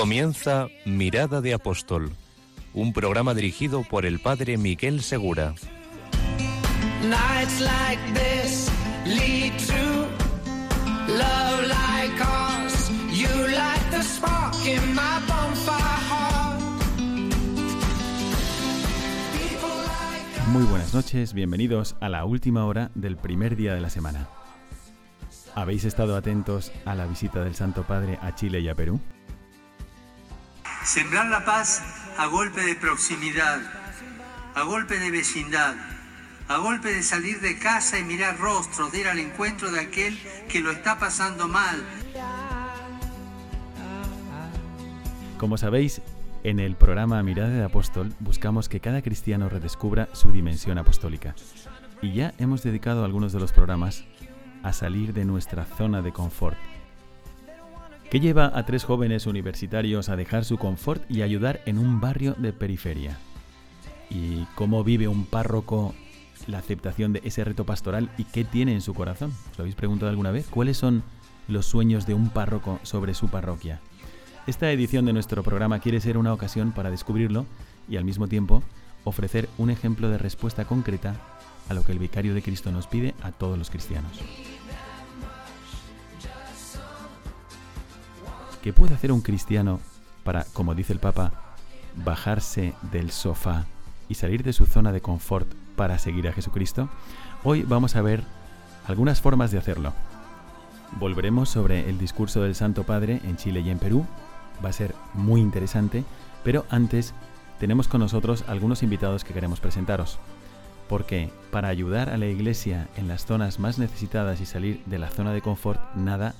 Comienza Mirada de Apóstol, un programa dirigido por el padre Miguel Segura. Muy buenas noches, bienvenidos a la última hora del primer día de la semana. ¿Habéis estado atentos a la visita del Santo Padre a Chile y a Perú? Sembrar la paz a golpe de proximidad, a golpe de vecindad, a golpe de salir de casa y mirar rostros, de ir al encuentro de aquel que lo está pasando mal. Como sabéis, en el programa Mirada de Apóstol buscamos que cada cristiano redescubra su dimensión apostólica. Y ya hemos dedicado algunos de los programas a salir de nuestra zona de confort. ¿Qué lleva a tres jóvenes universitarios a dejar su confort y ayudar en un barrio de periferia? ¿Y cómo vive un párroco la aceptación de ese reto pastoral y qué tiene en su corazón? ¿Os lo habéis preguntado alguna vez? ¿Cuáles son los sueños de un párroco sobre su parroquia? Esta edición de nuestro programa quiere ser una ocasión para descubrirlo y al mismo tiempo ofrecer un ejemplo de respuesta concreta a lo que el vicario de Cristo nos pide a todos los cristianos. ¿Qué puede hacer un cristiano para, como dice el Papa, bajarse del sofá y salir de su zona de confort para seguir a Jesucristo? Hoy vamos a ver algunas formas de hacerlo. Volveremos sobre el discurso del Santo Padre en Chile y en Perú. Va a ser muy interesante, pero antes tenemos con nosotros algunos invitados que queremos presentaros. Porque para ayudar a la Iglesia en las zonas más necesitadas y salir de la zona de confort, nada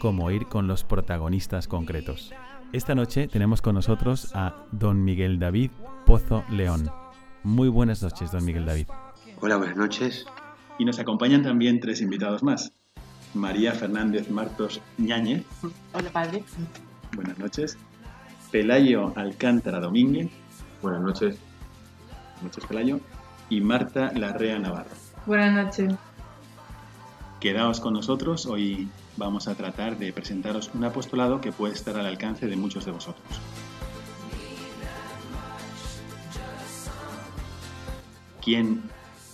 como ir con los protagonistas concretos. Esta noche tenemos con nosotros a don Miguel David Pozo León. Muy buenas noches, don Miguel David. Hola, buenas noches. Y nos acompañan también tres invitados más. María Fernández Martos Ñáñez. Hola, padre. Buenas noches. Pelayo Alcántara Domínguez. Buenas noches. Buenas noches, Pelayo. Y Marta Larrea Navarro. Buenas noches. Quedaos con nosotros. Hoy vamos a tratar de presentaros un apostolado que puede estar al alcance de muchos de vosotros. ¿Quién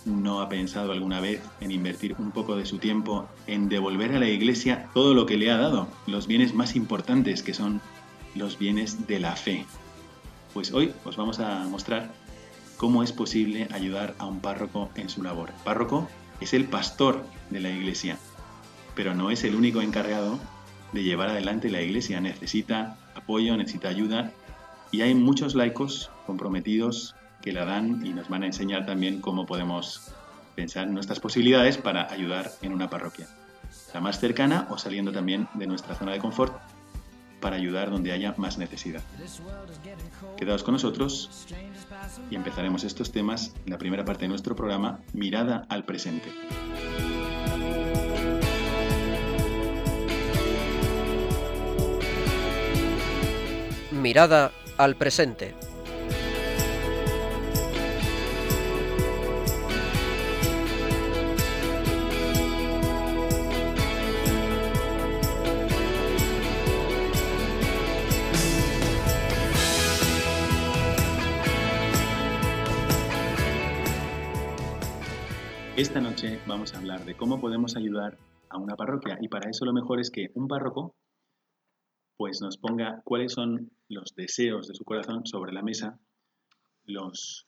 no ha pensado alguna vez en invertir un poco de su tiempo en devolver a la Iglesia todo lo que le ha dado, los bienes más importantes que son los bienes de la fe? Pues hoy os vamos a mostrar cómo es posible ayudar a un párroco en su labor. Párroco es el pastor de la Iglesia, pero no es el único encargado de llevar adelante la Iglesia. Necesita apoyo, necesita ayuda y hay muchos laicos comprometidos que la dan y nos van a enseñar también cómo podemos pensar nuestras posibilidades para ayudar en una parroquia. La más cercana o saliendo también de nuestra zona de confort para ayudar donde haya más necesidad. Quedaos con nosotros y empezaremos estos temas en la primera parte de nuestro programa Mirada al presente. Mirada al presente. Esta noche vamos a hablar de cómo podemos ayudar a una parroquia y para eso lo mejor es que un párroco pues nos ponga cuáles son los deseos de su corazón sobre la mesa, los,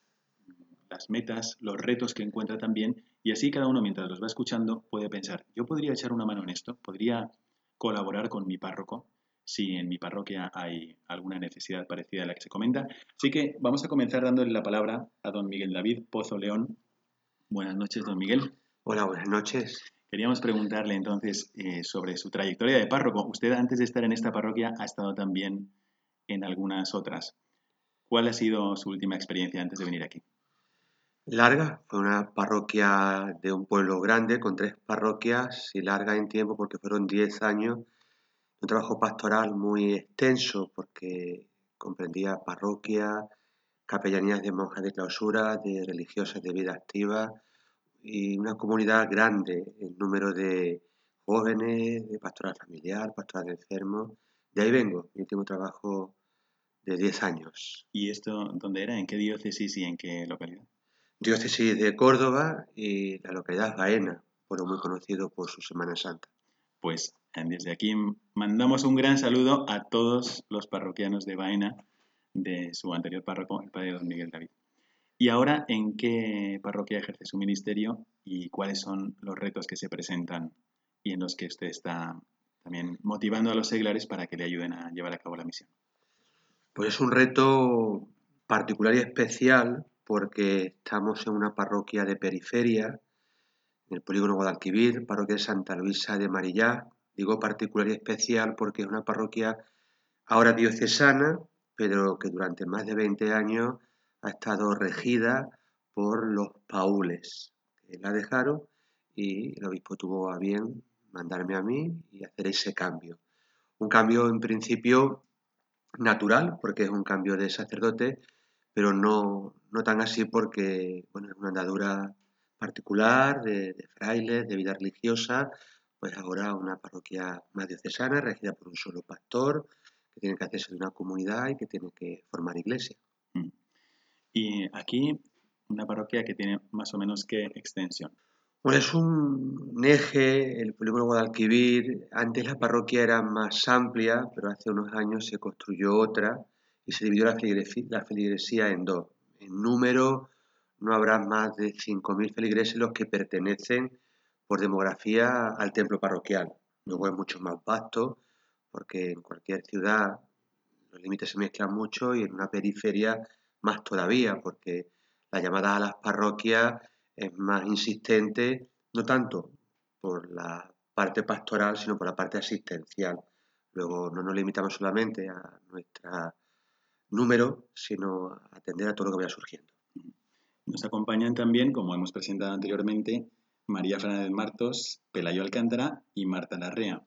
las metas, los retos que encuentra también y así cada uno mientras los va escuchando puede pensar, yo podría echar una mano en esto, podría colaborar con mi párroco si en mi parroquia hay alguna necesidad parecida a la que se comenta. Así que vamos a comenzar dándole la palabra a don Miguel David Pozo León. Buenas noches, don Miguel. Hola, buenas noches. Queríamos preguntarle entonces eh, sobre su trayectoria de párroco. Usted antes de estar en esta parroquia ha estado también en algunas otras. ¿Cuál ha sido su última experiencia antes de venir aquí? Larga, fue una parroquia de un pueblo grande con tres parroquias y larga en tiempo porque fueron 10 años un trabajo pastoral muy extenso porque comprendía parroquia, capellanías de monjas de clausura, de religiosas de vida activa y una comunidad grande en número de jóvenes, de pastoral familiar, pastoral de enfermos. De ahí vengo, mi último trabajo de 10 años. ¿Y esto dónde era? ¿En qué diócesis y en qué localidad? Diócesis de Córdoba y la localidad Baena, pueblo muy conocido por su Semana Santa. Pues desde aquí mandamos un gran saludo a todos los parroquianos de Baena, de su anterior párroco, el padre don Miguel David. ¿Y ahora en qué parroquia ejerce su ministerio y cuáles son los retos que se presentan y en los que usted está también motivando a los seglares para que le ayuden a llevar a cabo la misión? Pues es un reto particular y especial porque estamos en una parroquia de periferia, en el polígono Guadalquivir, parroquia de Santa Luisa de Marillá, Digo particular y especial porque es una parroquia ahora diocesana, pero que durante más de 20 años ha estado regida por los paules, que la dejaron y el obispo tuvo a bien mandarme a mí y hacer ese cambio. Un cambio en principio natural, porque es un cambio de sacerdote, pero no, no tan así porque bueno, es una andadura particular de, de frailes, de vida religiosa, pues ahora una parroquia más diocesana, regida por un solo pastor, que tiene que hacerse de una comunidad y que tiene que formar iglesia. Y aquí una parroquia que tiene más o menos qué extensión. Bueno, es un eje, el polígono Guadalquivir. Antes la parroquia era más amplia, pero hace unos años se construyó otra y se dividió la feligresía en dos. En número no habrá más de 5.000 feligreses los que pertenecen por demografía al templo parroquial. Luego es mucho más vasto porque en cualquier ciudad los límites se mezclan mucho y en una periferia más todavía porque la llamada a las parroquias es más insistente, no tanto por la parte pastoral, sino por la parte asistencial. Luego no nos limitamos solamente a nuestro número, sino a atender a todo lo que vaya surgiendo. Nos acompañan también, como hemos presentado anteriormente, María Fernández Martos, Pelayo Alcántara y Marta Larrea.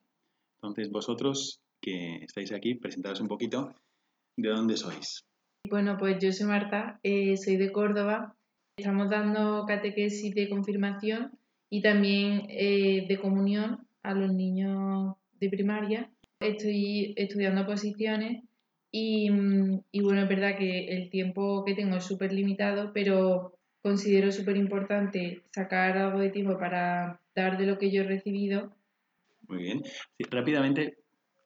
Entonces, vosotros que estáis aquí, presentaros un poquito de dónde sois. Bueno, pues yo soy Marta, eh, soy de Córdoba. Estamos dando catequesis de confirmación y también eh, de comunión a los niños de primaria. Estoy estudiando posiciones y, y bueno, es verdad que el tiempo que tengo es súper limitado, pero considero súper importante sacar algo de tiempo para dar de lo que yo he recibido. Muy bien. rápidamente,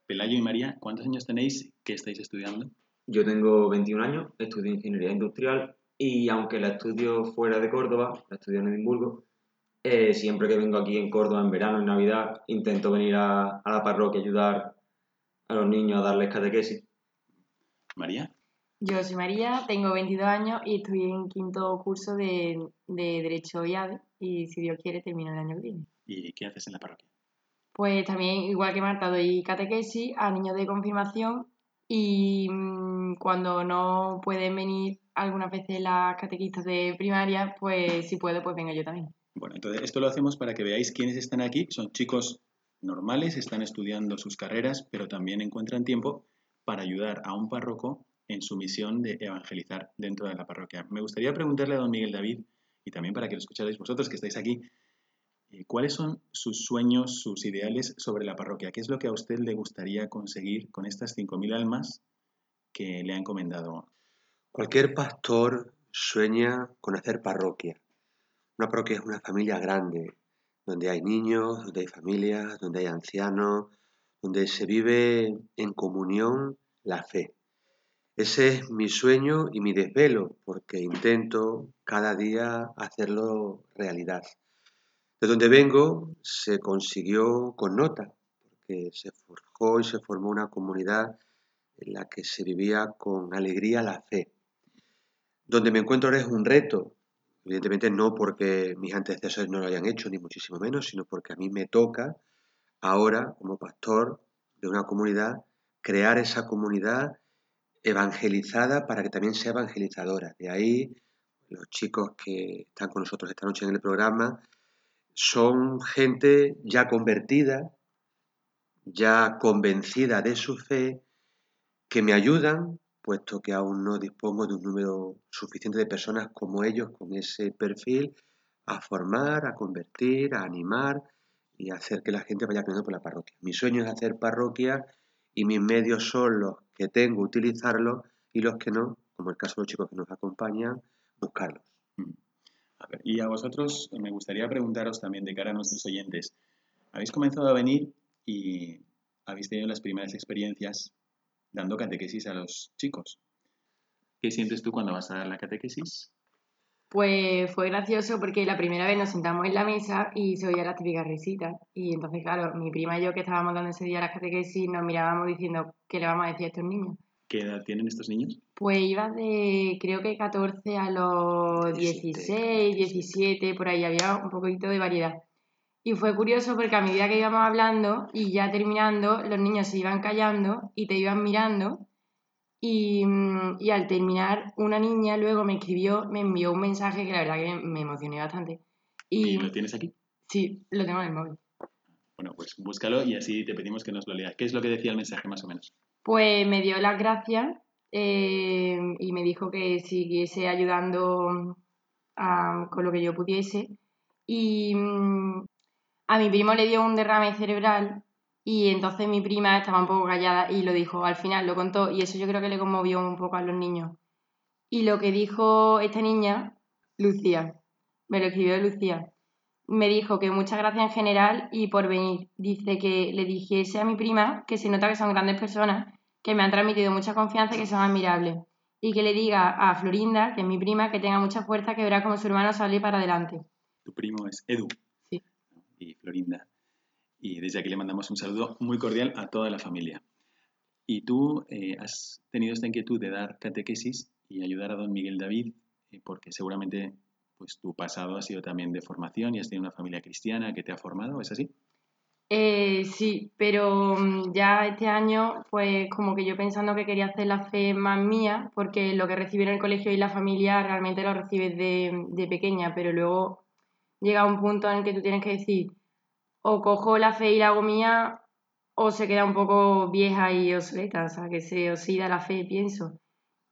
Pelayo y María, ¿cuántos años tenéis que estáis estudiando? Yo tengo 21 años, estudio ingeniería industrial y aunque la estudio fuera de Córdoba, la estudio en Edimburgo, eh, siempre que vengo aquí en Córdoba en verano, en Navidad, intento venir a, a la parroquia a ayudar a los niños a darles catequesis. María. Yo soy María, tengo 22 años y estoy en quinto curso de, Derecho IADE y si Dios quiere termino el año que viene. ¿Y qué haces en la parroquia? Pues también, igual que Marta, doy catequesis a niños de confirmación y mm, cuando no pueden venir algunas veces las catequistas de primaria, pues si puedo, pues venga yo también. Bueno, entonces esto lo hacemos para que veáis quiénes están aquí. Son chicos normales, están estudiando sus carreras, pero también encuentran tiempo para ayudar a un párroco en su misión de evangelizar dentro de la parroquia. Me gustaría preguntarle a don Miguel David, y también para que lo escucharais vosotros que estáis aquí, ¿cuáles son sus sueños, sus ideales sobre la parroquia? ¿Qué es lo que a usted le gustaría conseguir con estas 5.000 almas que le ha encomendado? Cualquier pastor sueña con hacer parroquia. Una parroquia es una familia grande, donde hay niños, donde hay familias, donde hay ancianos, donde se vive en comunión la fe. Ese es mi sueño y mi desvelo, porque intento cada día hacerlo realidad. De donde vengo se consiguió con nota, porque se forjó y se formó una comunidad en la que se vivía con alegría la fe. Donde me encuentro ahora es un reto, evidentemente no porque mis antecesores no lo hayan hecho, ni muchísimo menos, sino porque a mí me toca ahora, como pastor de una comunidad, crear esa comunidad evangelizada para que también sea evangelizadora. De ahí los chicos que están con nosotros esta noche en el programa son gente ya convertida, ya convencida de su fe, que me ayudan, puesto que aún no dispongo de un número suficiente de personas como ellos con ese perfil, a formar, a convertir, a animar y hacer que la gente vaya creciendo por la parroquia. Mi sueño es hacer parroquia y mis medios son los que tengo, utilizarlos y los que no, como el caso de los chicos que nos acompañan, buscarlos. Y a vosotros me gustaría preguntaros también de cara a nuestros oyentes, habéis comenzado a venir y habéis tenido las primeras experiencias dando catequesis a los chicos. ¿Qué sientes tú cuando vas a dar la catequesis? Pues fue gracioso porque la primera vez nos sentamos en la mesa y se oía la típica risita. Y entonces, claro, mi prima y yo que estábamos dando ese día la catequesis nos mirábamos diciendo, ¿qué le vamos a decir a estos niños? ¿Qué edad tienen estos niños? Pues iba de, creo que 14 a los 16, 17, por ahí había un poquito de variedad. Y fue curioso porque a medida que íbamos hablando y ya terminando, los niños se iban callando y te iban mirando. Y, mm, y al terminar, una niña luego me escribió, me envió un mensaje que la verdad que me emocioné bastante. ¿Y, lo tienes aquí? Sí, lo tengo en el móvil. Bueno, pues búscalo y así te pedimos que nos lo leas. ¿Qué es lo que decía el mensaje más o menos? Pues me dio las gracias eh, y me dijo que siguiese ayudando con lo que yo pudiese. Y mm, a mi primo le dio un derrame cerebral y entonces mi prima estaba un poco callada y lo dijo, al final lo contó y eso yo creo que le conmovió un poco a los niños. Y lo que dijo esta niña, Lucía, me lo escribió Lucía, me dijo que muchas gracias en general y por venir. Dice que le dijese a mi prima que se nota que son grandes personas que me han transmitido mucha confianza y que son admirables. Y que le diga a Florinda, que es mi prima, que tenga mucha fuerza, que verá como su hermano sale para adelante. Tu primo es Edu. Sí. Y Florinda. Y desde aquí le mandamos un saludo muy cordial a toda la familia. Y tú eh, has tenido esta inquietud de dar catequesis y ayudar a don Miguel David, eh, porque seguramente pues tu pasado ha sido también de formación y has tenido una familia cristiana que te ha formado, ¿es así? Eh, sí, pero mm, ya este año, pues como que yo pensando que quería hacer la fe más mía, porque lo que recibí en el colegio y la familia realmente lo recibes de, pequeña, pero luego llega un punto en el que tú tienes que decir, o cojo la fe y la hago mía, o se queda un poco vieja y obsoleta, o sea, que se oxida la fe, pienso.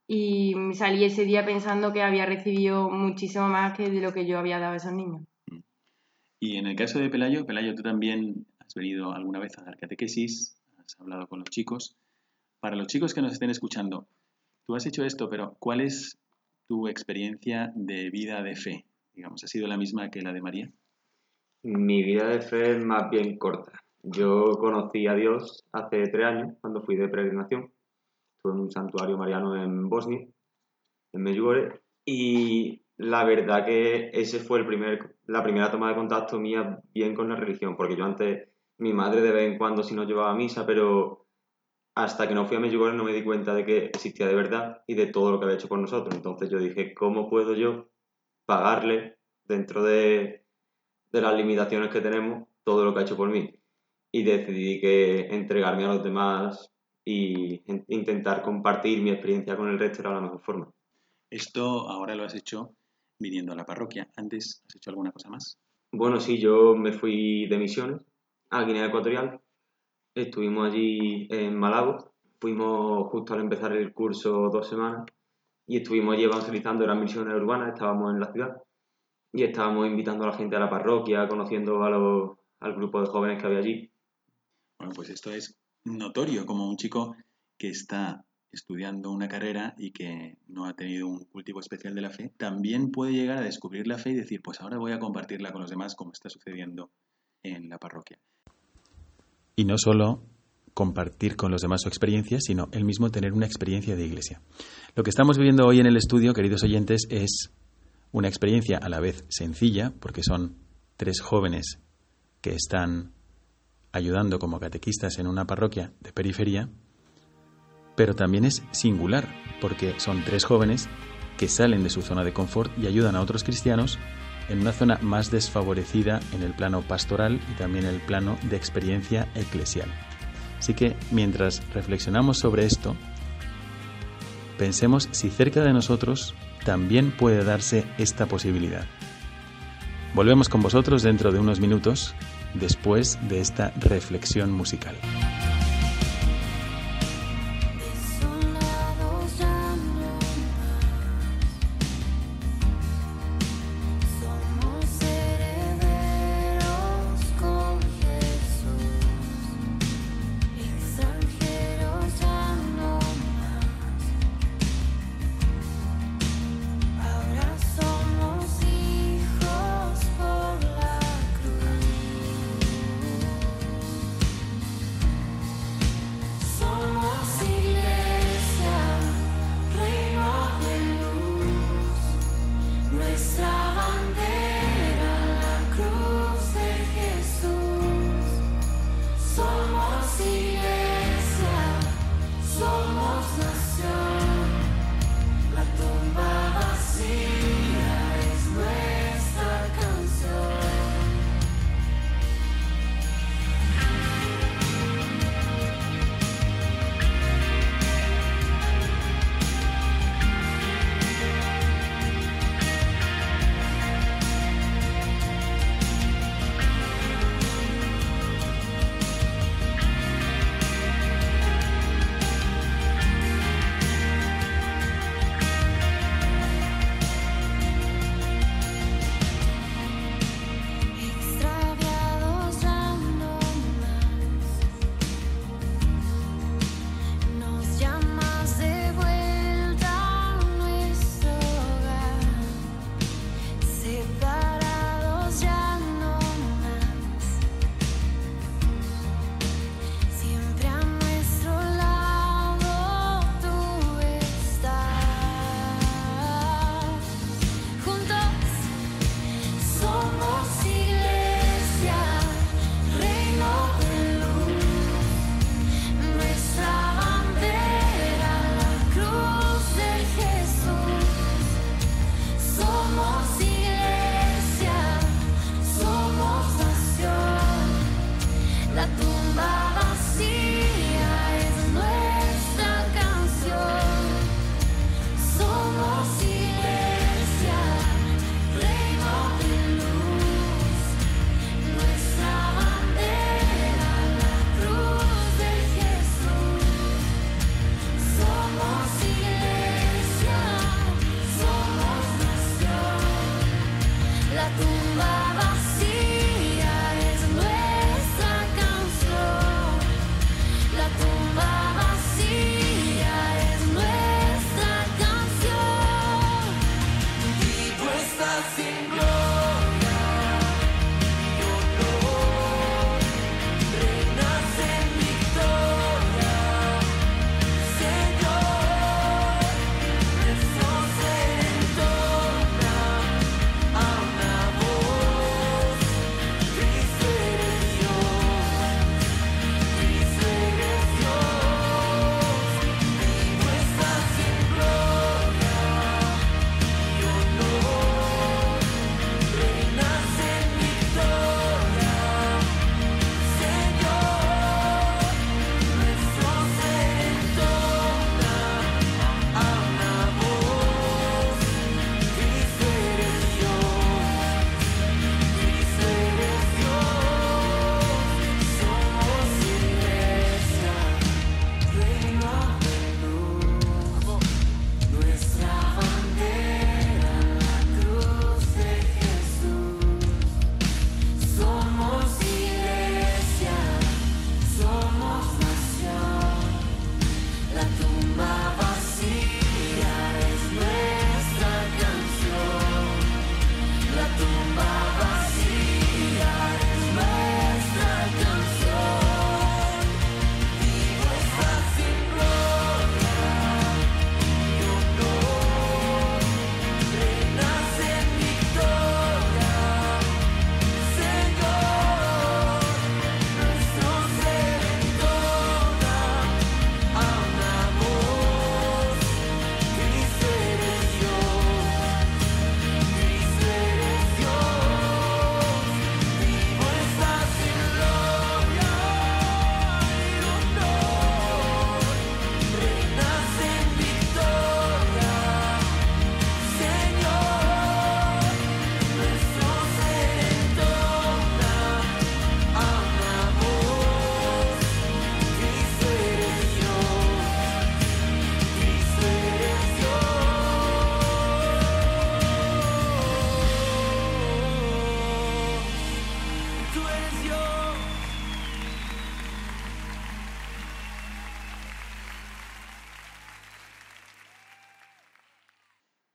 Y salí ese día pensando que había recibido muchísimo más que de lo que yo había dado a esos niños. Y en el caso de Pelayo, Pelayo, tú también has venido alguna vez a dar catequesis, has hablado con los chicos. Para los chicos que nos estén escuchando, tú has hecho esto, pero ¿cuál es tu experiencia de vida de fe? Digamos, ¿ha sido la misma que la de María? Mi vida de fe es más bien corta. Yo conocí a Dios hace tres años, cuando fui de peregrinación. Estuve en un santuario mariano en Bosnia, en Medjugorje, y la verdad que ese fue el primer, la primera toma de contacto mía bien con la religión, porque yo antes mi madre de vez en cuando sí nos llevaba a misa, pero hasta que no fui a Medjugorje no me di cuenta de que existía de verdad y de todo lo que había hecho por nosotros. Entonces yo dije, ¿cómo puedo yo pagarle dentro de, de las limitaciones que tenemos todo lo que ha hecho por mí? Y decidí que entregarme a los demás y intentar compartir mi experiencia con el resto era la mejor forma. Esto ahora lo has hecho viniendo a la parroquia. ¿Antes has hecho alguna cosa más? Bueno, sí, yo me fui de misiones a Guinea Ecuatorial. Estuvimos allí en Malabo. Fuimos justo al empezar el curso dos semanas y estuvimos allí evangelizando, eran misiones urbanas, estábamos en la ciudad y estábamos invitando a la gente a la parroquia, conociendo a los, al grupo de jóvenes que había allí. Bueno, pues esto es notorio, como un chico que está estudiando una carrera y que no ha tenido un cultivo especial de la fe, también puede llegar a descubrir la fe y decir, pues ahora voy a compartirla con los demás como está sucediendo en la parroquia. Y no solo compartir con los demás su experiencia, sino él mismo tener una experiencia de iglesia. Lo que estamos viviendo hoy en el estudio, queridos oyentes, es una experiencia a la vez sencilla, porque son tres jóvenes que están ayudando como catequistas en una parroquia de periferia, pero también es singular, porque son tres jóvenes que salen de su zona de confort y ayudan a otros cristianos en una zona más desfavorecida en el plano pastoral y también en el plano de experiencia eclesial. Así que mientras reflexionamos sobre esto, pensemos si cerca de nosotros también puede darse esta posibilidad. Volvemos con vosotros dentro de unos minutos después de esta reflexión musical.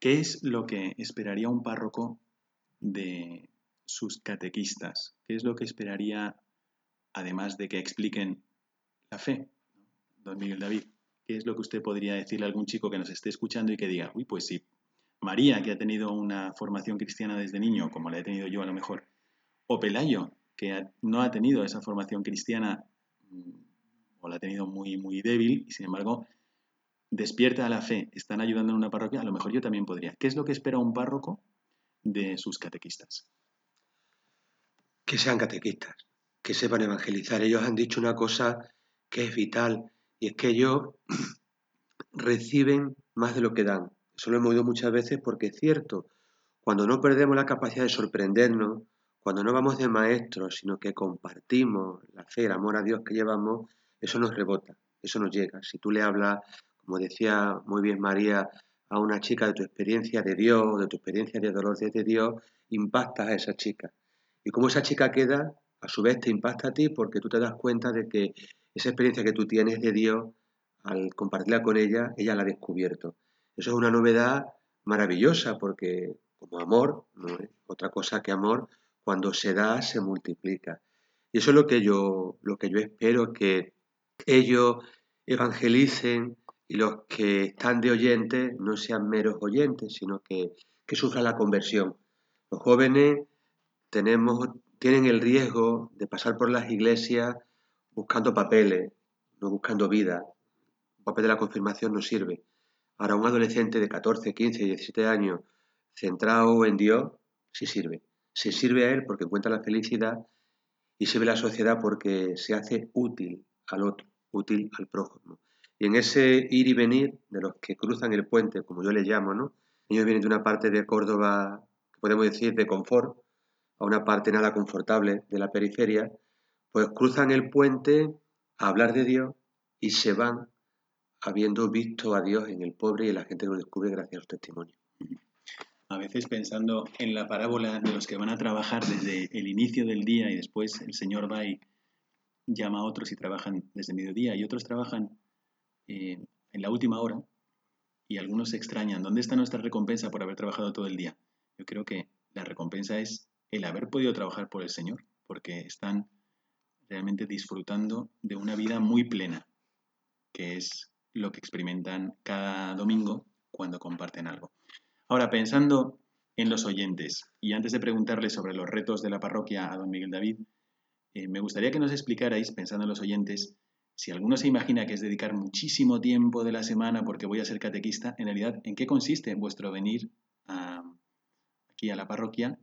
¿Qué es lo que esperaría un párroco de sus catequistas? ¿Qué es lo que esperaría, además de que expliquen la fe? Don Miguel David, ¿qué es lo que usted podría decirle a algún chico que nos esté escuchando y que diga, uy, pues sí, María, que ha tenido una formación cristiana desde niño, como la he tenido yo a lo mejor, o Pelayo, que no ha tenido esa formación cristiana mm, o la ha tenido muy, muy débil y sin embargo despierta a la fe, están ayudando en una parroquia, a lo mejor yo también podría. ¿Qué es lo que espera un párroco de sus catequistas? Que sean catequistas, que sepan evangelizar. Ellos han dicho una cosa que es vital y es que ellos reciben más de lo que dan. Eso lo hemos oído muchas veces porque es cierto. Cuando no perdemos la capacidad de sorprendernos, cuando no vamos de maestros, sino que compartimos la fe, el amor a Dios que llevamos, eso nos rebota, eso nos llega. Si tú le hablas, como decía muy bien María, a una chica de tu experiencia de Dios, de tu experiencia de dolor desde Dios, impactas a esa chica. Y como esa chica queda, a su vez te impacta a ti porque tú te das cuenta de que esa experiencia que tú tienes de Dios, al compartirla con ella, ella la ha descubierto. Eso es una novedad maravillosa porque como amor, no otra cosa que amor, cuando se da se multiplica. Y eso es lo que yo, lo que yo espero, que ellos evangelicen y los que están de oyentes no sean meros oyentes, sino que, que sufran la conversión. Los jóvenes tenemos, tienen el riesgo de pasar por las iglesias buscando papeles, no buscando vida. El papel de la confirmación no sirve. Ahora, un adolescente de 14, 15, 17 años centrado en Dios, sí sirve. Se sirve a él porque encuentra la felicidad y sirve a la sociedad porque se hace útil al otro, útil al prójimo. Y en ese ir y venir de los que cruzan el puente, como yo le llamo, ¿no? Ellos vienen de una parte de Córdoba, podemos decir, de confort, a una parte nada confortable de la periferia, pues cruzan el puente a hablar de Dios y se van habiendo visto a Dios en el pobre y la gente lo descubre gracias a su testimonio. A veces pensando en la parábola de los que van a trabajar desde el inicio del día y después el Señor va y llama a otros y trabajan desde mediodía y otros trabajan en la última hora y algunos se extrañan. ¿Dónde está nuestra recompensa por haber trabajado todo el día? Yo creo que la recompensa es el haber podido trabajar por el Señor, porque están realmente disfrutando de una vida muy plena, que es lo que experimentan cada domingo cuando comparten algo. Ahora, pensando en los oyentes, y antes de preguntarles sobre los retos de la parroquia a don Miguel David, eh, me gustaría que nos explicarais, pensando en los oyentes, si alguno se imagina que es dedicar muchísimo tiempo de la semana porque voy a ser catequista, en realidad, ¿en qué consiste vuestro venir aquí a la parroquia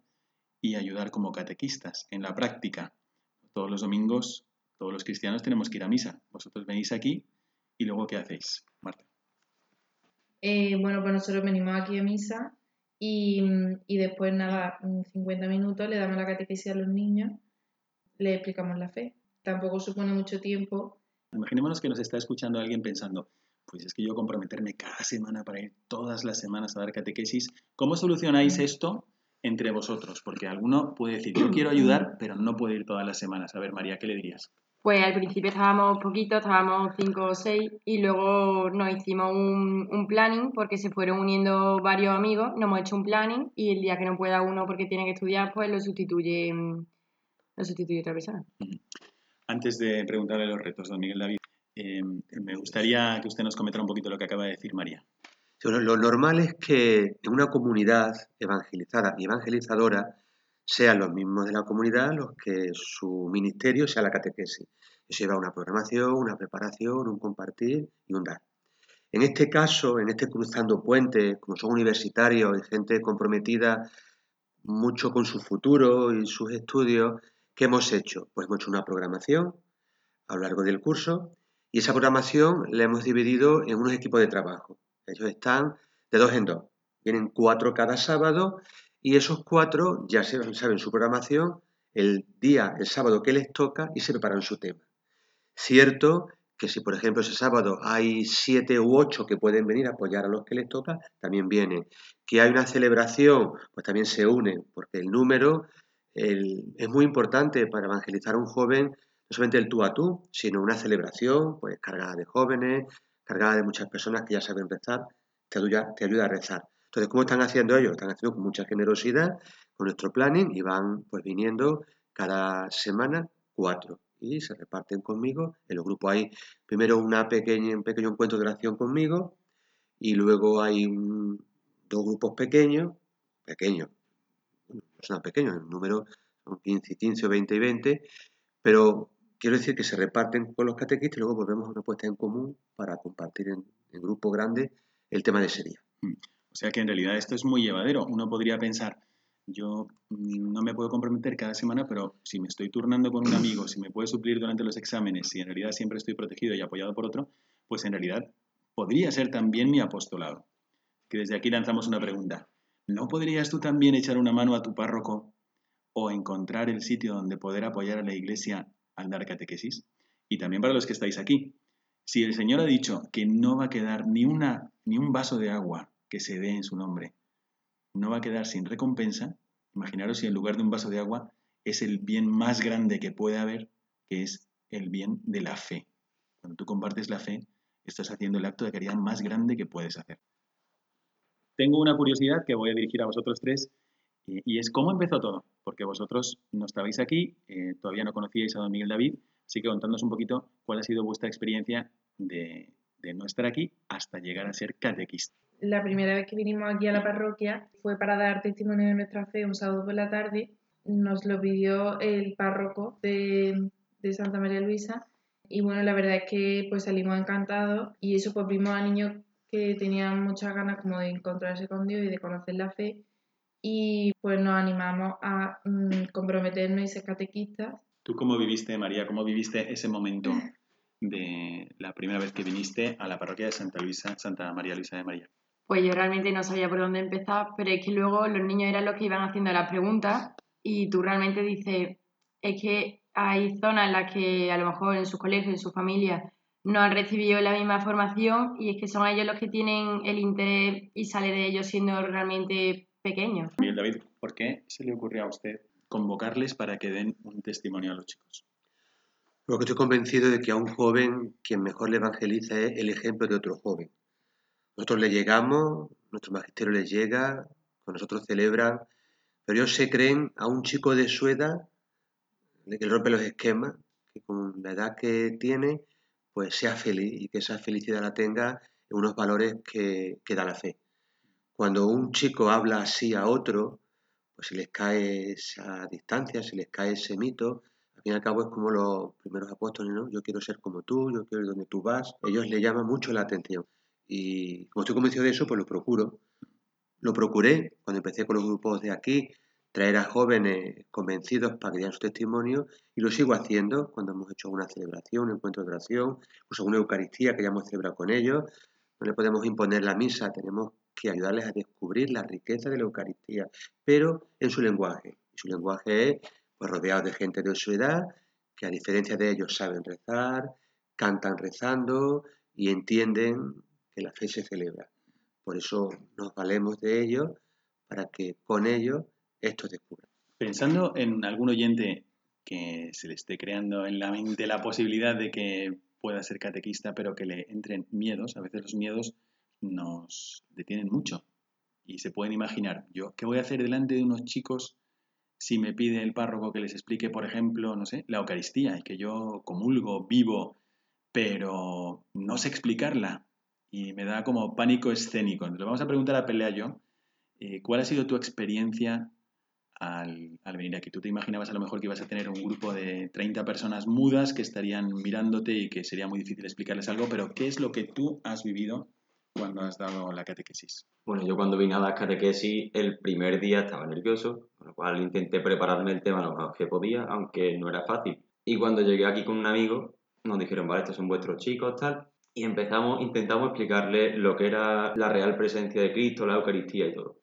y ayudar como catequistas? En la práctica, todos los domingos, todos los cristianos tenemos que ir a misa. Vosotros venís aquí ¿Y luego qué hacéis, Marta? Eh, bueno, pues nosotros venimos aquí a misa y, después, nada, 50 minutos le damos la catequesis a los niños, le explicamos la fe. Tampoco supone mucho tiempo. Imaginémonos que nos está escuchando alguien pensando, pues es que yo comprometerme cada semana para ir todas las semanas a dar catequesis, ¿cómo solucionáis esto entre vosotros? Porque alguno puede decir, yo quiero ayudar, pero no puedo ir todas las semanas. A ver, María, ¿qué le dirías? Pues al principio estábamos poquitos, estábamos cinco o seis y luego nos hicimos un, planning porque se fueron uniendo varios amigos, nos hemos hecho un planning y el día que no pueda uno porque tiene que estudiar, pues lo sustituye, lo sustituye otra persona. Antes de preguntarle los retos, don Miguel David, eh, me gustaría que usted nos comentara un poquito lo que acaba de decir María. Lo normal es que en una comunidad evangelizada y evangelizadora sean los mismos de la comunidad los que su ministerio sea la catequesis. Eso lleva una programación, una preparación, un compartir y un dar. En este caso, en este cruzando puentes, como son universitarios y gente comprometida mucho con su futuro y sus estudios, ¿qué hemos hecho? Pues hemos hecho una programación a lo largo del curso y esa programación la hemos dividido en unos equipos de trabajo. Ellos están de dos en dos. Vienen cuatro cada sábado y esos cuatro ya saben su programación el día, el sábado que les toca y se preparan su tema. Cierto que si, por ejemplo, ese sábado hay siete u ocho que pueden venir a apoyar a los que les toca, también vienen. Que hay una celebración, pues también se unen, porque el número es muy importante para evangelizar a un joven, no solamente el tú a tú, sino una celebración, pues cargada de jóvenes, cargada de muchas personas que ya saben rezar, te ayuda, te ayuda a rezar. Entonces, ¿cómo están haciendo ellos? Están haciendo con mucha generosidad, con nuestro planning, y van pues viniendo cada semana cuatro. Y se reparten conmigo. En los grupos hay primero una pequeña, un pequeño encuentro de oración conmigo, y luego hay un- dos grupos pequeños, pequeños, no son pequeños, el número son 15, 15 o 20 y 20, pero quiero decir que se reparten con los catequistas y luego volvemos a una puesta en común para compartir en, en grupo grande el tema de ese día. O sea que en realidad esto es muy llevadero. Uno podría pensar, yo mm, no me puedo comprometer cada semana, pero si me estoy turnando con un amigo, si me puede suplir durante los exámenes, si en realidad siempre estoy protegido y apoyado por otro, pues en realidad podría ser también mi apostolado. Que desde aquí lanzamos una pregunta. ¿No podrías tú también echar una mano a tu párroco o encontrar el sitio donde poder apoyar a la iglesia al dar catequesis? Y también para los que estáis aquí. Si el Señor ha dicho que no va a quedar ni, una, ni un vaso de agua que se dé en su nombre, no va a quedar sin recompensa, imaginaros si en lugar de un vaso de agua es el bien más grande que puede haber, que es el bien de la fe. Cuando tú compartes la fe, estás haciendo el acto de caridad más grande que puedes hacer. Tengo una curiosidad que voy a dirigir a vosotros tres, y, y es cómo empezó todo, porque vosotros no estabais aquí, eh, todavía no conocíais a don Miguel David, así que contadnos un poquito cuál ha sido vuestra experiencia de, no estar aquí hasta llegar a ser catequista. La primera vez que vinimos aquí a la parroquia fue para dar testimonio de nuestra fe un sábado por la tarde. Nos lo pidió el párroco de, de Santa María Luisa y bueno, la verdad es que pues salimos encantados y eso pues vimos a niños que tenían muchas ganas como de encontrarse con Dios y de conocer la fe y pues nos animamos a mm, comprometernos y ser catequistas. ¿Tú cómo viviste, María? ¿Cómo viviste ese momento de la primera vez que viniste a la parroquia de Santa Luisa, Santa María Luisa de María? Pues yo realmente no sabía por dónde empezar, pero es que luego los niños eran los que iban haciendo las preguntas y tú realmente dices, es que hay zonas en las que a lo mejor en sus colegios, en su familia, no han recibido la misma formación y es que son ellos los que tienen el interés y sale de ellos siendo realmente pequeños. Miguel David, ¿por qué se le ocurrió a usted convocarles para que den un testimonio a los chicos? Porque estoy convencido de que a un joven quien mejor le evangeliza es el ejemplo de otro joven. Nosotros le llegamos, nuestro magisterio les llega, con nosotros celebran, pero ellos se creen a un chico de su edad, que rompe los esquemas, que con la edad que tiene, pues sea feliz y que esa felicidad la tenga en unos valores que, que da la fe. Cuando un chico habla así a otro, pues se les cae esa distancia, se les cae ese mito. Al fin y al cabo es como los primeros apóstoles, ¿no? Yo quiero ser como tú, yo quiero ir donde tú vas. Ellos le llaman mucho la atención. Y como estoy convencido de eso, pues lo procuro. Lo procuré cuando empecé con los grupos de aquí, traer a jóvenes convencidos para que dieran su testimonio y lo sigo haciendo cuando hemos hecho una celebración, un encuentro de oración, pues una Eucaristía que ya hemos celebrado con ellos. No le podemos imponer la misa, tenemos que ayudarles a descubrir la riqueza de la Eucaristía, pero en su lenguaje. Su lenguaje es pues, rodeado de gente de su edad, que a diferencia de ellos saben rezar, cantan rezando y entienden que la fe se celebra. Por eso nos valemos de ellos para que con ellos esto descubran. Pensando en algún oyente que se le esté creando en la mente la posibilidad de que pueda ser catequista, pero que le entren miedos, a veces los miedos nos detienen mucho. Y se pueden imaginar, yo, ¿qué voy a hacer delante de unos chicos si me pide el párroco que les explique, por ejemplo, no sé, la Eucaristía y que yo comulgo, vivo, pero no sé explicarla y me da como pánico escénico? Le vamos a preguntar a Peleayo, eh, ¿cuál ha sido tu experiencia al, venir aquí? ¿Tú te imaginabas a lo mejor que ibas a tener un grupo de 30 personas mudas que estarían mirándote y que sería muy difícil explicarles algo, pero ¿qué es lo que tú has vivido cuando has dado la catequesis? Bueno, yo cuando vine a dar catequesis el primer día estaba nervioso, con lo cual intenté prepararme el tema lo mejor que podía, aunque no era fácil. Y cuando llegué aquí con un amigo, nos dijeron, vale, estos son vuestros chicos, tal, y empezamos, intentamos explicarle lo que era la real presencia de Cristo, la Eucaristía y todo.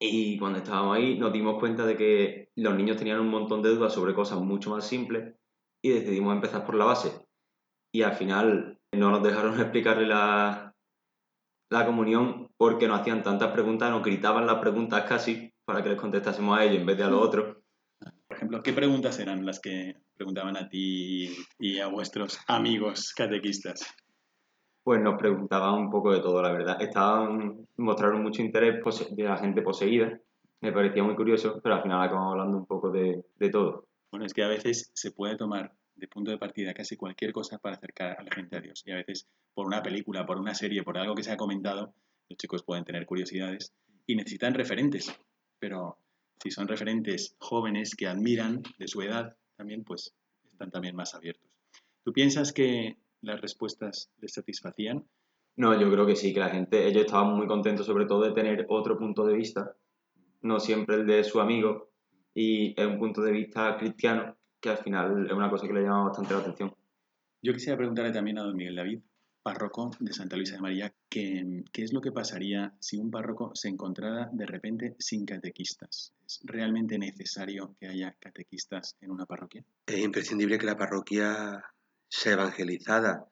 Y cuando estábamos ahí nos dimos cuenta de que los niños tenían un montón de dudas sobre cosas mucho más simples y decidimos empezar por la base. Y al final no nos dejaron explicarle la, la comunión porque nos hacían tantas preguntas, nos gritaban las preguntas casi para que les contestásemos a ellos en vez de a los otros. Por ejemplo, ¿qué preguntas eran las que preguntaban a ti y a vuestros amigos catequistas? Pues nos preguntaban un poco de todo, la verdad. Estaban, mostraron mucho interés de la gente poseída, me parecía muy curioso, pero al final acabamos hablando un poco de, de todo. Bueno, es que a veces se puede tomar de punto de partida casi cualquier cosa para acercar a la gente a Dios. Y a veces por una película, por una serie, por algo que se ha comentado, los chicos pueden tener curiosidades y necesitan referentes. Pero si son referentes jóvenes que admiran de su edad, también pues están también más abiertos. ¿Tú piensas que las respuestas les satisfacían? No, yo creo que sí, que la gente, ellos estaban muy contentos sobre todo de tener otro punto de vista, no siempre el de su amigo, y es un punto de vista cristiano que al final es una cosa que le llama bastante la atención. Yo quisiera preguntarle también a don Miguel David, párroco de Santa Luisa de María, ¿qué, qué es lo que pasaría si un párroco se encontrara de repente sin catequistas? ¿Es realmente necesario que haya catequistas en una parroquia? Es imprescindible que la parroquia sea evangelizada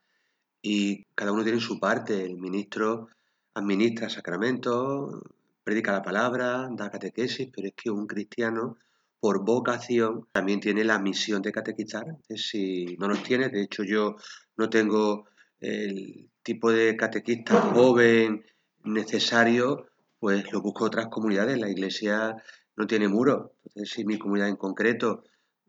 y cada uno tiene su parte. El ministro administra sacramentos, predica la palabra, da catequesis, pero es que un cristiano por vocación también tiene la misión de catequizar. Si no los tiene, de hecho yo no tengo el tipo de catequista joven necesario, pues lo busco otras comunidades. La iglesia no tiene muros. Entonces, si mi comunidad en concreto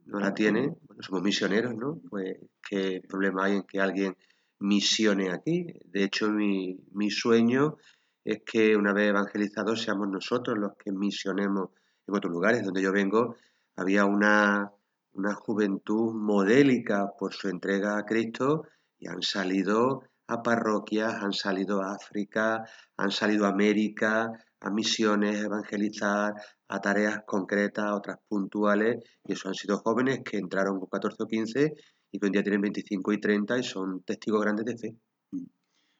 no la tiene, bueno, somos misioneros, ¿no? Pues qué problema hay en que alguien misione aquí. De hecho, mi, mi sueño es que una vez evangelizados seamos nosotros los que misionemos en otros lugares. Donde yo vengo había una, una juventud modélica por su entrega a Cristo y han salido a parroquias, han salido a África, han salido a América, a misiones, a evangelizar, a tareas concretas, otras puntuales, y eso han sido jóvenes que entraron con 14 o 15 y que hoy día tienen 25 y 30 y son testigos grandes de fe.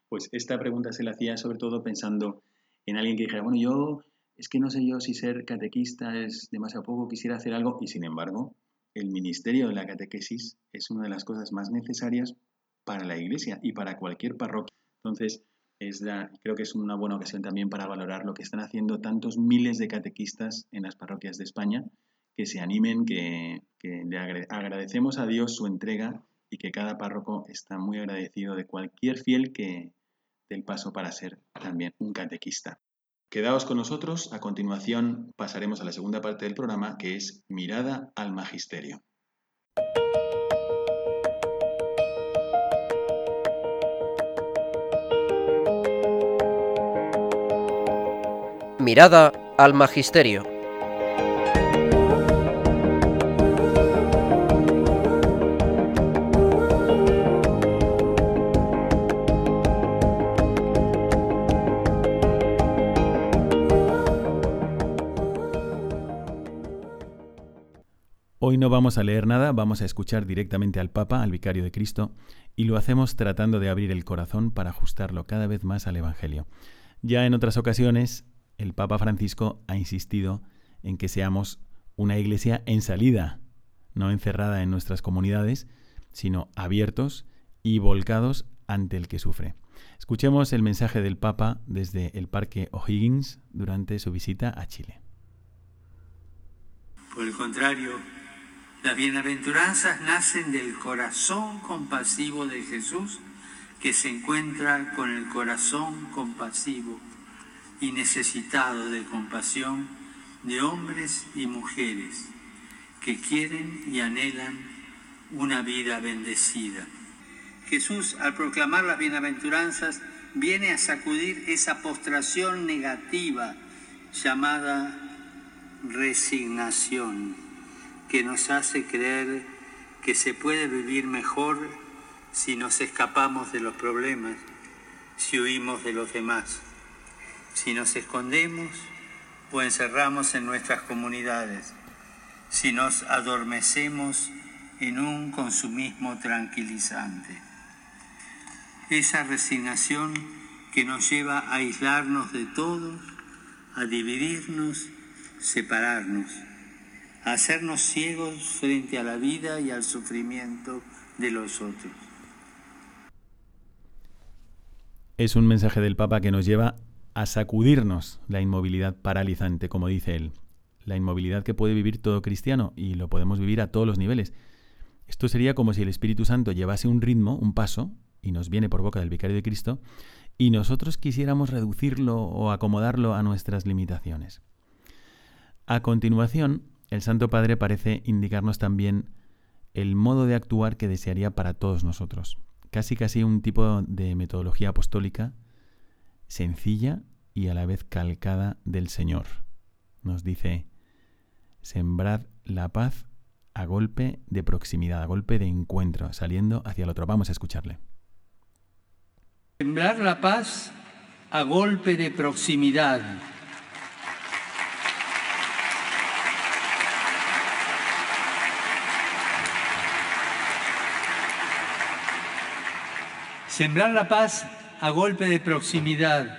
Pues esta pregunta se la hacía sobre todo pensando en alguien que dijera, bueno, yo es que no sé yo si ser catequista es demasiado poco, quisiera hacer algo, y sin embargo, el ministerio de la catequesis es una de las cosas más necesarias para la iglesia y para cualquier parroquia. Entonces, es creo que es una buena ocasión también para valorar lo que están haciendo tantos miles de catequistas en las parroquias de España, que se animen, que, que le agradecemos a Dios su entrega y que cada párroco está muy agradecido de cualquier fiel que dé el paso para ser también un catequista. Quedaos con nosotros, a continuación pasaremos a la segunda parte del programa que es Mirada al Magisterio. Mirada al Magisterio. Hoy no vamos a leer nada, vamos a escuchar directamente al Papa, al Vicario de Cristo, y lo hacemos tratando de abrir el corazón para ajustarlo cada vez más al Evangelio. Ya en otras ocasiones, el Papa Francisco ha insistido en que seamos una iglesia en salida, no encerrada en nuestras comunidades, sino abiertos y volcados ante el que sufre. Escuchemos el mensaje del Papa desde el Parque O'Higgins durante su visita a Chile. Por el contrario, las bienaventuranzas nacen del corazón compasivo de Jesús que se encuentra con el corazón compasivo y necesitado de compasión de hombres y mujeres que quieren y anhelan una vida bendecida. Jesús, al proclamar las bienaventuranzas, viene a sacudir esa postración negativa llamada resignación que nos hace creer que se puede vivir mejor si nos escapamos de los problemas, si huimos de los demás, si nos escondemos o encerramos en nuestras comunidades, si nos adormecemos en un consumismo tranquilizante. Esa resignación que nos lleva a aislarnos de todos, a dividirnos, separarnos hacernos ciegos frente a la vida y al sufrimiento de los otros. Es un mensaje del Papa que nos lleva a sacudirnos la inmovilidad paralizante, como dice él, la inmovilidad que puede vivir todo cristiano y lo podemos vivir a todos los niveles. Esto sería como si el Espíritu Santo llevase un ritmo, un paso, y nos viene por boca del vicario de Cristo, y nosotros quisiéramos reducirlo o acomodarlo a nuestras limitaciones. A continuación, el Santo Padre parece indicarnos también el modo de actuar que desearía para todos nosotros. Casi casi un tipo de metodología apostólica sencilla y a la vez calcada del Señor. Nos dice, sembrad la paz a golpe de proximidad, a golpe de encuentro, saliendo hacia el otro. Vamos a escucharle. Sembrar la paz a golpe de proximidad. Sembrar la paz a golpe de proximidad,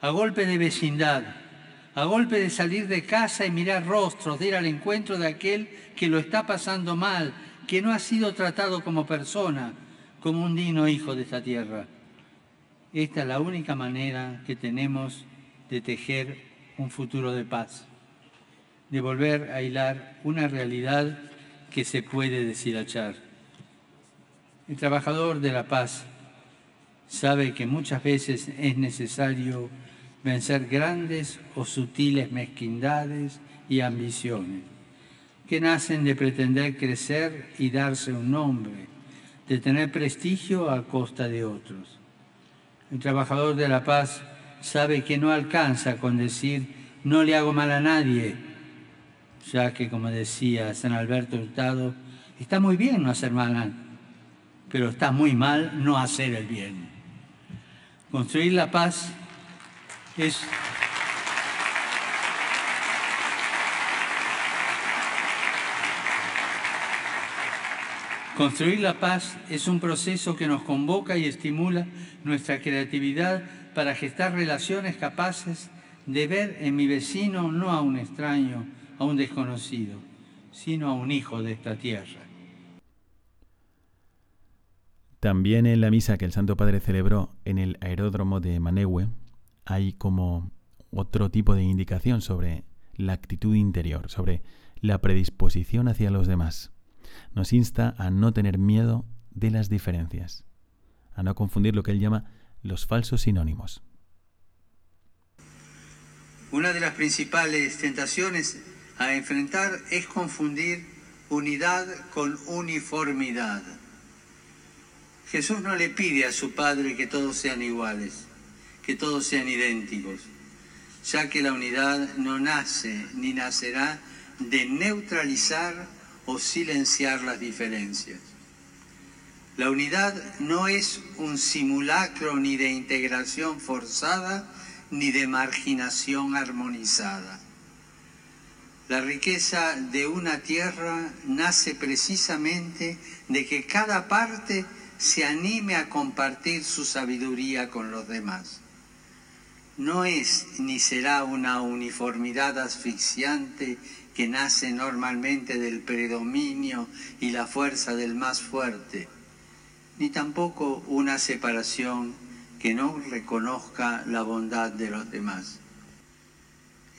a golpe de vecindad, a golpe de salir de casa y mirar rostros, de ir al encuentro de aquel que lo está pasando mal, que no ha sido tratado como persona, como un digno hijo de esta tierra. Esta es la única manera que tenemos de tejer un futuro de paz, de volver a hilar una realidad que se puede deshilachar. El trabajador de la paz sabe que muchas veces es necesario vencer grandes o sutiles mezquindades y ambiciones, que nacen de pretender crecer y darse un nombre, de tener prestigio a costa de otros. El trabajador de la paz sabe que no alcanza con decir no le hago mal a nadie, ya que como decía San Alberto Hurtado, está muy bien no hacer mal, pero está muy mal no hacer el bien. Construir la paz es Construir la paz es un proceso que nos convoca y estimula nuestra creatividad para gestar relaciones capaces de ver en mi vecino no a un extraño, a un desconocido, sino a un hijo de esta tierra. También en la misa que el Santo Padre celebró en el aeródromo de Manehue hay como otro tipo de indicación sobre la actitud interior, sobre la predisposición hacia los demás nos insta a no tener miedo de las diferencias, a no confundir lo que él llama los falsos sinónimos. Una de las principales tentaciones a enfrentar es confundir unidad con uniformidad. Jesús no le pide a su Padre que todos sean iguales, que todos sean idénticos, ya que la unidad no nace ni nacerá de neutralizar o silenciar las diferencias. La unidad no es un simulacro ni de integración forzada ni de marginación armonizada. La riqueza de una tierra nace precisamente de que cada parte se anime a compartir su sabiduría con los demás. No es ni será una uniformidad asfixiante que nace normalmente del predominio y la fuerza del más fuerte, ni tampoco una separación que no reconozca la bondad de los demás.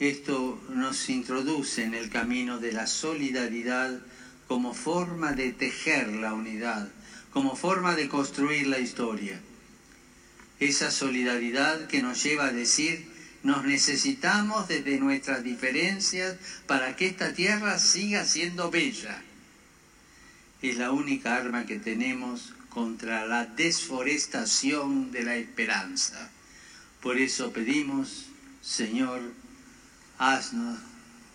Esto nos introduce en el camino de la solidaridad como forma de tejer la unidad, como forma de construir la historia. Esa solidaridad que nos lleva a decir nos necesitamos desde nuestras diferencias para que esta tierra siga siendo bella. Es la única arma que tenemos contra la desforestación de la esperanza. Por eso pedimos, Señor, haznos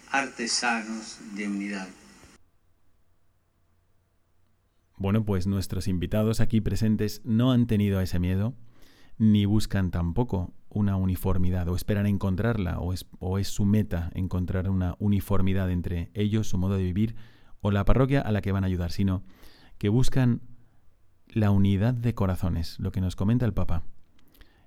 artesanos de unidad. Bueno, pues nuestros invitados aquí presentes no han tenido ese miedo, ni buscan tampoco una uniformidad o esperan encontrarla o es, o es su meta encontrar una uniformidad entre ellos, su modo de vivir o la parroquia a la que van a ayudar, sino que buscan la unidad de corazones, lo que nos comenta el Papa.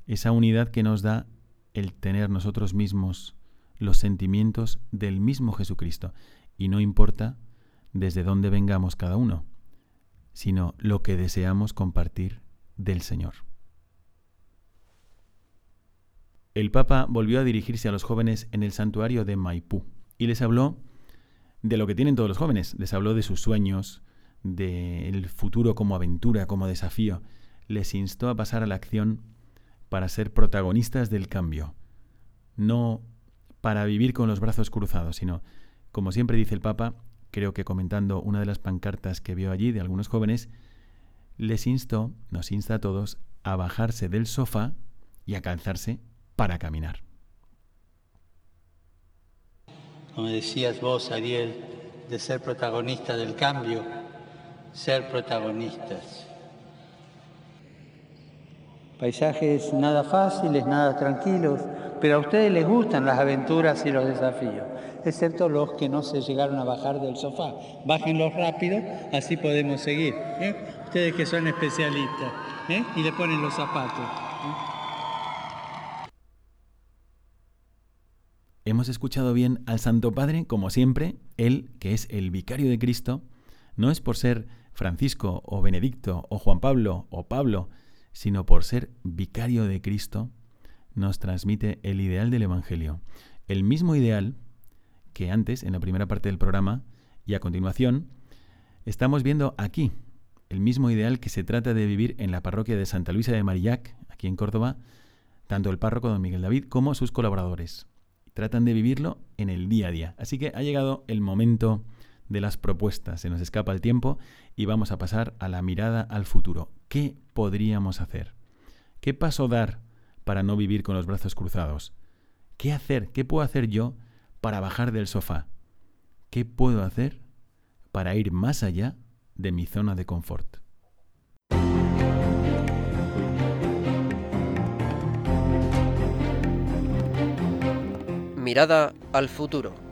Esa unidad que nos da el tener nosotros mismos los sentimientos del mismo Jesucristo. Y no importa desde dónde vengamos cada uno, sino lo que deseamos compartir del Señor. el Papa volvió a dirigirse a los jóvenes en el santuario de Maipú y les habló de lo que tienen todos los jóvenes, les habló de sus sueños, del futuro como aventura, como desafío, les instó a pasar a la acción para ser protagonistas del cambio, no para vivir con los brazos cruzados, sino, como siempre dice el Papa, creo que comentando una de las pancartas que vio allí de algunos jóvenes, les instó, nos insta a todos, a bajarse del sofá y a calzarse para caminar. Como decías vos, Ariel, de ser protagonista del cambio, ser protagonistas. Paisajes nada fáciles, nada tranquilos, pero a ustedes les gustan las aventuras y los desafíos, excepto los que no se llegaron a bajar del sofá. Bájenlos rápido, así podemos seguir. ¿eh? Ustedes que son especialistas, ¿eh? y le ponen los zapatos. Hemos escuchado bien al Santo Padre, como siempre, él, que es el vicario de Cristo, no es por ser Francisco o Benedicto o Juan Pablo o Pablo, sino por ser vicario de Cristo, nos transmite el ideal del Evangelio. El mismo ideal que antes, en la primera parte del programa, y a continuación, estamos viendo aquí, el mismo ideal que se trata de vivir en la parroquia de Santa Luisa de Marillac, aquí en Córdoba, tanto el párroco don Miguel David como sus colaboradores. Tratan de vivirlo en el día a día. Así que ha llegado el momento de las propuestas. Se nos escapa el tiempo y vamos a pasar a la mirada al futuro. ¿Qué podríamos hacer? ¿Qué paso dar para no vivir con los brazos cruzados? ¿Qué hacer? ¿Qué puedo hacer yo para bajar del sofá? ¿Qué puedo hacer para ir más allá de mi zona de confort? Mirada al futuro.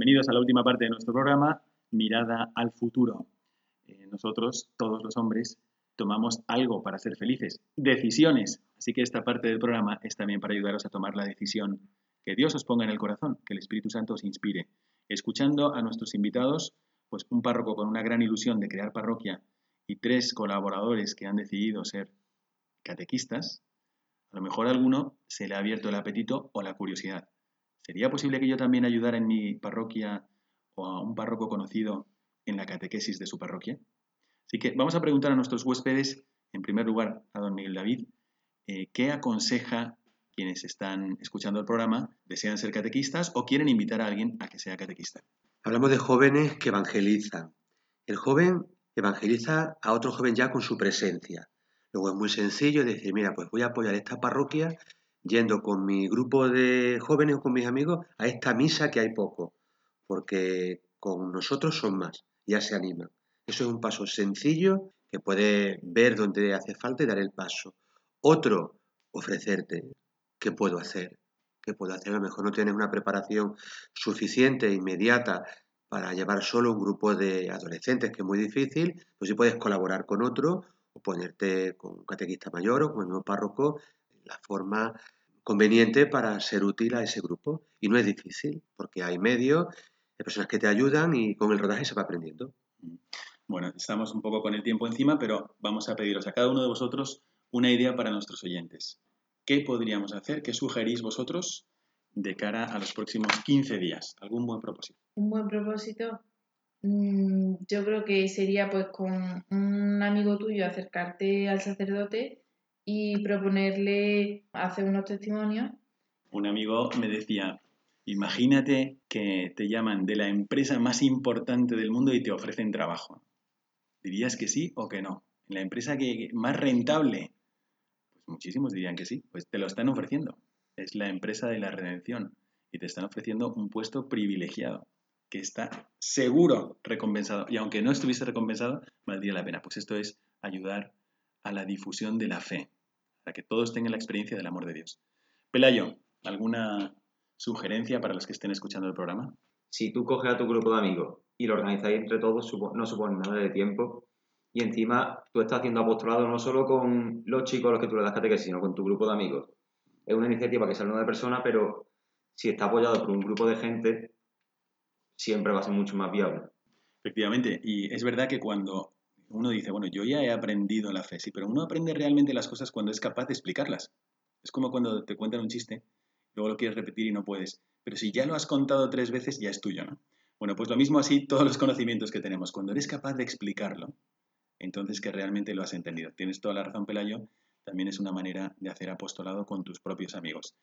Bienvenidos a la última parte de nuestro programa, Mirada al futuro. Eh, nosotros, todos los hombres, tomamos algo para ser felices, decisiones. Así que esta parte del programa es también para ayudaros a tomar la decisión que Dios os ponga en el corazón, que el Espíritu Santo os inspire. Escuchando a nuestros invitados, pues un párroco con una gran ilusión de crear parroquia y tres colaboradores que han decidido ser catequistas, a lo mejor a alguno se le ha abierto el apetito o la curiosidad. ¿Sería posible que yo también ayudara en mi parroquia o a un párroco conocido en la catequesis de su parroquia? Así que vamos a preguntar a nuestros huéspedes, en primer lugar a don Miguel David, eh, ¿qué aconseja quienes están escuchando el programa, desean ser catequistas o quieren invitar a alguien a que sea catequista? Hablamos de jóvenes que evangelizan. El joven evangeliza a otro joven ya con su presencia. Luego es muy sencillo decir, mira, pues voy a apoyar esta parroquia yendo con mi grupo de jóvenes o con mis amigos a esta misa que hay poco, porque con nosotros son más, ya se animan. Eso es un paso sencillo que puedes ver dónde hace falta y dar el paso. Otro, ofrecerte, ¿qué puedo hacer? ¿Qué puedo hacer? A lo mejor no tienes una preparación suficiente, inmediata, para llevar solo un grupo de adolescentes, que es muy difícil, pues si puedes colaborar con otro o ponerte con un catequista mayor o con el nuevo párroco la forma conveniente para ser útil a ese grupo. Y no es difícil, porque hay medios, hay personas que te ayudan y con el rodaje se va aprendiendo. Bueno, estamos un poco con el tiempo encima, pero vamos a pediros a cada uno de vosotros una idea para nuestros oyentes. ¿Qué podríamos hacer? ¿Qué sugerís vosotros de cara a los próximos 15 días? ¿Algún buen propósito? Un buen propósito. Mm, yo creo que sería pues con un amigo tuyo acercarte al sacerdote y proponerle hacer unos testimonios. Un amigo me decía, imagínate que te llaman de la empresa más importante del mundo y te ofrecen trabajo. ¿Dirías que sí o que no? En la empresa que más rentable, pues muchísimos dirían que sí, pues te lo están ofreciendo. Es la empresa de la redención y te están ofreciendo un puesto privilegiado que está seguro recompensado. Y aunque no estuviese recompensado, valdría la pena. Pues esto es ayudar a la difusión de la fe, para que todos tengan la experiencia del amor de Dios. Pelayo, ¿alguna sugerencia para los que estén escuchando el programa? Si tú coges a tu grupo de amigos y lo organizáis entre todos, no supone nada de tiempo y encima tú estás haciendo apostolado no solo con los chicos a los que tú le das catequesis, sino con tu grupo de amigos. Es una iniciativa que sale una persona, pero si está apoyado por un grupo de gente, siempre va a ser mucho más viable. Efectivamente, y es verdad que cuando uno dice, bueno, yo ya he aprendido la fe, sí, pero uno aprende realmente las cosas cuando es capaz de explicarlas. Es como cuando te cuentan un chiste, luego lo quieres repetir y no puedes. Pero si ya lo has contado tres veces, ya es tuyo, ¿no? Bueno, pues lo mismo así todos los conocimientos que tenemos. Cuando eres capaz de explicarlo, entonces que realmente lo has entendido. Tienes toda la razón, Pelayo. También es una manera de hacer apostolado con tus propios amigos.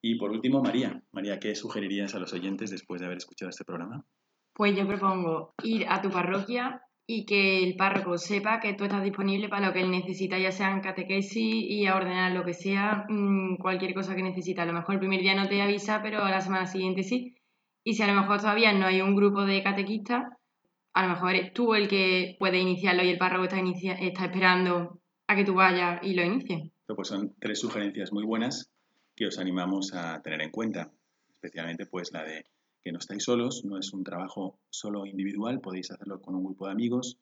Y por último, María. María, ¿qué sugerirías a los oyentes después de haber escuchado este programa? Pues yo propongo ir a tu parroquia y que el párroco sepa que tú estás disponible para lo que él necesita, ya sean catequesis y a ordenar lo que sea, mm, cualquier cosa que necesita. A lo mejor el primer día no te avisa, pero a la semana siguiente sí. Y si a lo mejor todavía no hay un grupo de catequistas, a lo mejor eres tú el que puede iniciarlo y el párroco está, está esperando a que tú vayas y lo inicies. Pues son tres sugerencias muy buenas que os animamos a tener en cuenta, especialmente pues la de que no estáis solos, no es un trabajo solo individual, podéis hacerlo con un grupo de amigos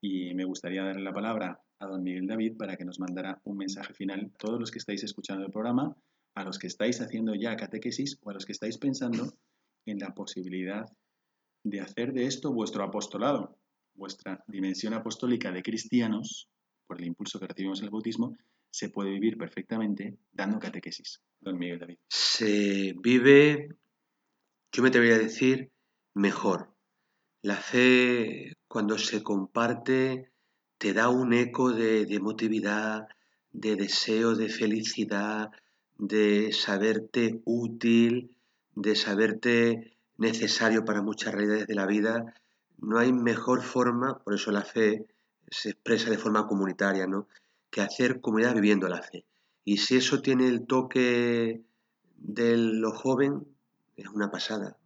y me gustaría darle la palabra a don Miguel David para que nos mandara un mensaje final, todos los que estáis escuchando el programa, a los que estáis haciendo ya catequesis o a los que estáis pensando en la posibilidad de hacer de esto vuestro apostolado, vuestra dimensión apostólica de cristianos, por el impulso que recibimos en el bautismo, se puede vivir perfectamente dando catequesis. Don Miguel David. Se vive, yo me atrevería a decir, mejor. La fe, cuando se comparte, te da un eco de, de emotividad, de deseo, de felicidad, de saberte útil, de saberte necesario para muchas realidades de la vida. No hay mejor forma, por eso la fe se expresa de forma comunitaria, ¿no? que hacer comunidad viviendo la fe. Y si eso tiene el toque de lo joven, es una pasada.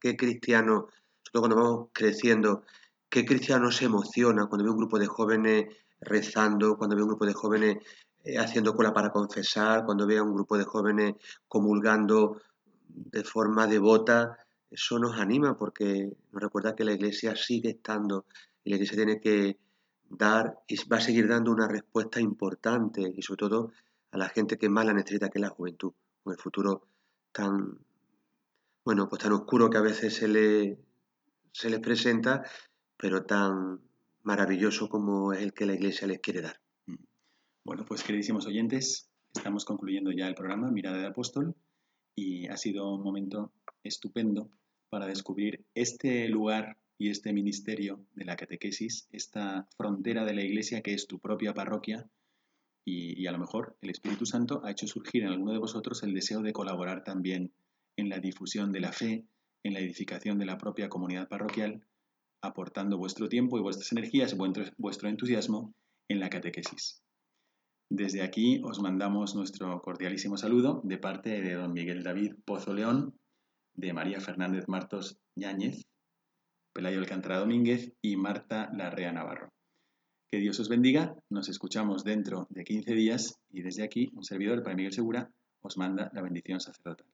qué cristiano, sobre cuando vamos creciendo, qué cristiano se emociona cuando ve un grupo de jóvenes rezando, cuando ve un grupo de jóvenes eh, haciendo cola para confesar, cuando ve a un grupo de jóvenes comulgando de forma devota? Eso nos anima porque nos recuerda que la iglesia sigue estando y la iglesia tiene que dar y va a seguir dando una respuesta importante y sobre todo a la gente que más la necesita, que es la juventud, con el futuro tan, bueno, pues tan oscuro que a veces se, le, se les presenta, pero tan maravilloso como es el que la Iglesia les quiere dar. Mm. Bueno, pues queridísimos oyentes, estamos concluyendo ya el programa Mirada de Apóstol y ha sido un momento estupendo para descubrir este lugar y este ministerio de la catequesis, esta frontera de la iglesia que es tu propia parroquia, y, a lo mejor el Espíritu Santo ha hecho surgir en alguno de vosotros el deseo de colaborar también en la difusión de la fe, en la edificación de la propia comunidad parroquial, aportando vuestro tiempo y vuestras energías, vuestro, entusiasmo en la catequesis. Desde aquí os mandamos nuestro cordialísimo saludo de parte de don Miguel David Pozo León, de María Fernández Martos Yáñez, Pelayo Alcántara Domínguez y Marta Larrea Navarro. Que Dios os bendiga, nos escuchamos dentro de 15 días y desde aquí un servidor, para Miguel Segura, os manda la bendición sacerdotal.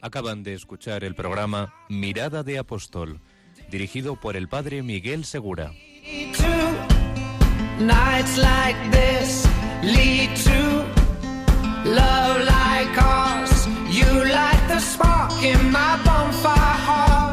Acaban de escuchar el programa Mirada de Apóstol, dirigido por el padre Miguel Segura. Love like. You the spark in my bonfire heart.